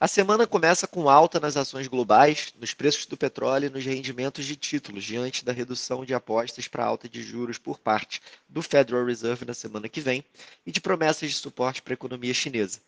A semana começa com alta nas ações globais, nos preços do petróleo e nos rendimentos de títulos, diante da redução de apostas para alta de juros por parte do Federal Reserve na semana que vem e de promessas de suporte para a economia chinesa.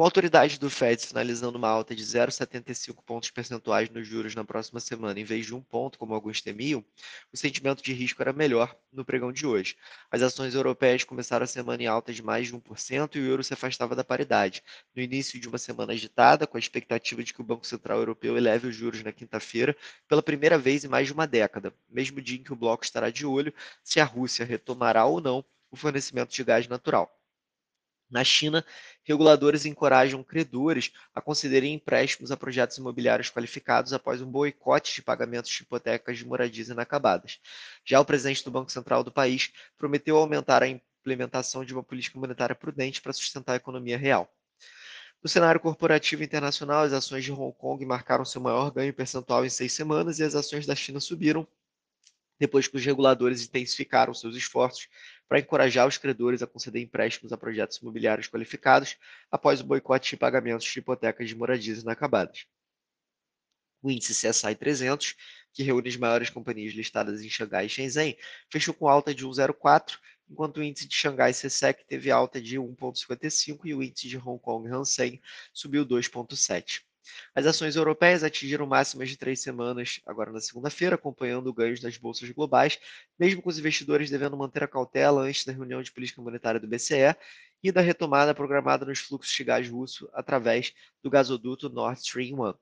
Com a autoridade do Fed sinalizando uma alta de 0,75 pontos percentuais nos juros na próxima semana, em vez de um ponto, como alguns temiam, o sentimento de risco era melhor no pregão de hoje. As ações europeias começaram a semana em alta de mais de 1% e o euro se afastava da paridade. No início de uma semana agitada, com a expectativa de que o Banco Central Europeu eleve os juros na quinta-feira pela primeira vez em mais de uma década, mesmo dia em que o bloco estará de olho se a Rússia retomará ou não o fornecimento de gás natural. Na China, reguladores encorajam credores a concederem empréstimos a projetos imobiliários qualificados após um boicote de pagamentos de hipotecas de moradias inacabadas. Já o presidente do Banco Central do país prometeu aumentar a implementação de uma política monetária prudente para sustentar a economia real. No cenário corporativo internacional, as ações de Hong Kong marcaram seu maior ganho percentual em seis semanas e as ações da China subiram depois que os reguladores intensificaram seus esforços para encorajar os credores a conceder empréstimos a projetos imobiliários qualificados após o boicote de pagamentos de hipotecas de moradias inacabadas. O índice CSI 300, que reúne as maiores companhias listadas em Xangai e Shenzhen, fechou com alta de 1,04, enquanto o índice de Xangai CSEC teve alta de 1,55 e o índice de Hong Kong Hang Seng subiu 2,7. As ações europeias atingiram máximas de três semanas agora na segunda-feira, acompanhando ganhos das bolsas globais, mesmo com os investidores devendo manter a cautela antes da reunião de política monetária do BCE e da retomada programada nos fluxos de gás russo através do gasoduto Nord Stream 1.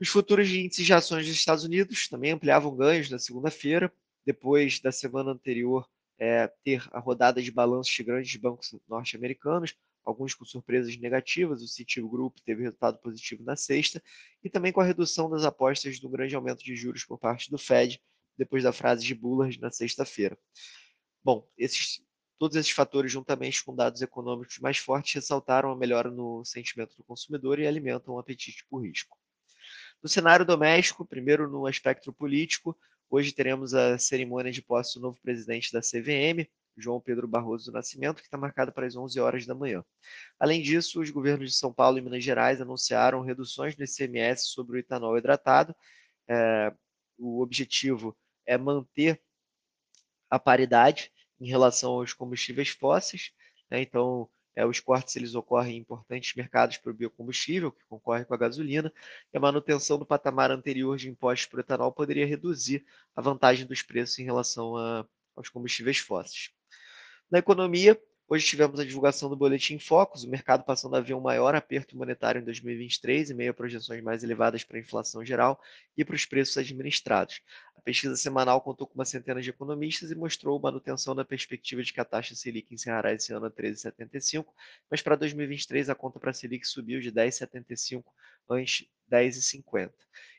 Os futuros de índices de ações dos Estados Unidos também ampliavam ganhos na segunda-feira, depois da semana anterior é, ter a rodada de balanços de grandes bancos norte-americanos, alguns com surpresas negativas. O Citigroup teve resultado positivo na sexta, e também com a redução das apostas do grande aumento de juros por parte do Fed, depois da frase de Bullard na sexta-feira. Bom, esses, todos esses fatores, juntamente com dados econômicos mais fortes, ressaltaram a melhora no sentimento do consumidor e alimentam o apetite por risco. No cenário doméstico, primeiro no aspecto político, hoje teremos a cerimônia de posse do novo presidente da CVM, João Pedro Barroso do Nascimento, que está marcada para as 11 horas da manhã. Além disso, os governos de São Paulo e Minas Gerais anunciaram reduções no ICMS sobre o etanol hidratado. É, o objetivo é manter a paridade em relação aos combustíveis fósseis. Né? Então, é, os cortes eles ocorrem em importantes mercados para o biocombustível, que concorre com a gasolina, e a manutenção do patamar anterior de impostos por etanol poderia reduzir a vantagem dos preços em relação a, aos combustíveis fósseis. Na economia, hoje tivemos a divulgação do Boletim Focus, o mercado passando a ver um maior aperto monetário em 2023, em meio a projeções mais elevadas para a inflação geral e para os preços administrados. A pesquisa semanal contou com uma centena de economistas e mostrou manutenção da perspectiva de que a taxa Selic encerrará esse ano a 13,75, mas para 2023 a conta para a Selic subiu de 10,75 antes 10,50.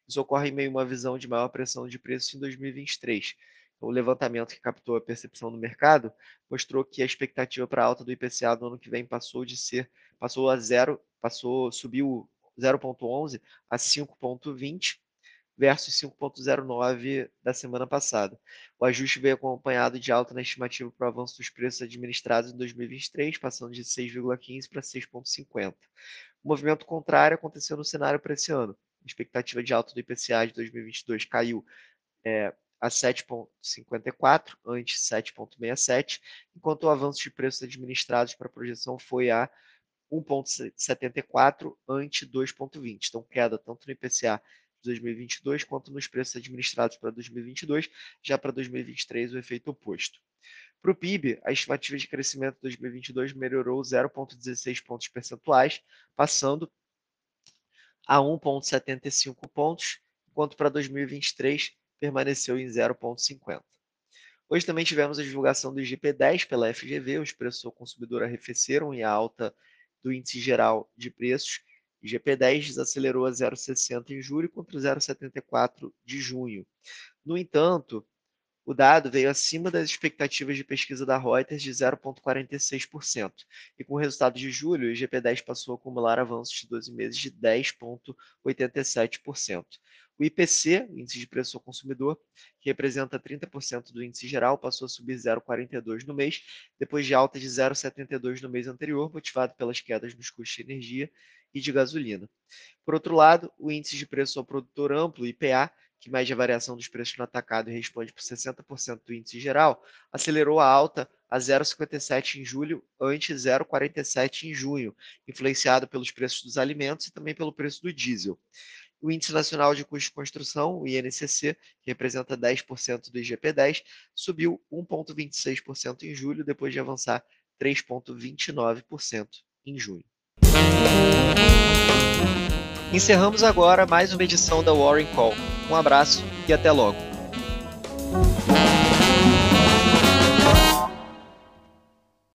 Isso ocorre em meio a uma visão de maior pressão de preços em 2023 o levantamento que captou a percepção do mercado mostrou que a expectativa para alta do IPCA no ano que vem passou de ser passou a zero, passou subiu 0.11 a 5.20 versus 5.09 da semana passada. O ajuste veio acompanhado de alta na estimativa para o avanço dos preços administrados em 2023, passando de 6,15 para 6,50. O movimento contrário aconteceu no cenário para esse ano. A expectativa de alta do IPCA de 2022 caiu é, a 7,54, antes 7,67, enquanto o avanço de preços administrados para a projeção foi a 1,74, ante 2,20. Então, queda tanto no IPCA de 2022 quanto nos preços administrados para 2022, já para 2023 o efeito oposto. Para o PIB, a estimativa de crescimento de 2022 melhorou 0,16 pontos percentuais, passando a 1,75 pontos, enquanto para 2023 permaneceu em 0,50. Hoje também tivemos a divulgação do IGP-10 pela FGV, os preços ao consumidor arrefeceram e a alta do índice geral de preços IGP-10 desacelerou a 0,60 em julho contra 0,74 de junho. No entanto, o dado veio acima das expectativas de pesquisa da Reuters de 0,46%. E com o resultado de julho, o IGP-10 passou a acumular avanços de 12 meses de 10,87%. O IPC, o Índice de Preço ao Consumidor, que representa 30% do índice geral, passou a subir 0,42 no mês, depois de alta de 0,72 no mês anterior, motivado pelas quedas nos custos de energia e de gasolina. Por outro lado, o Índice de Preço ao Produtor Amplo, IPA, que mede a variação dos preços no atacado e responde por 60% do índice geral, acelerou a alta a 0,57 em julho, ante 0,47 em junho, influenciado pelos preços dos alimentos e também pelo preço do diesel. O Índice Nacional de Custo de Construção, o INCC, que representa 10% do IGP-10, subiu 1,26% em julho, depois de avançar 3,29% em junho. Encerramos agora mais uma edição da Warren Call. Um abraço e até logo.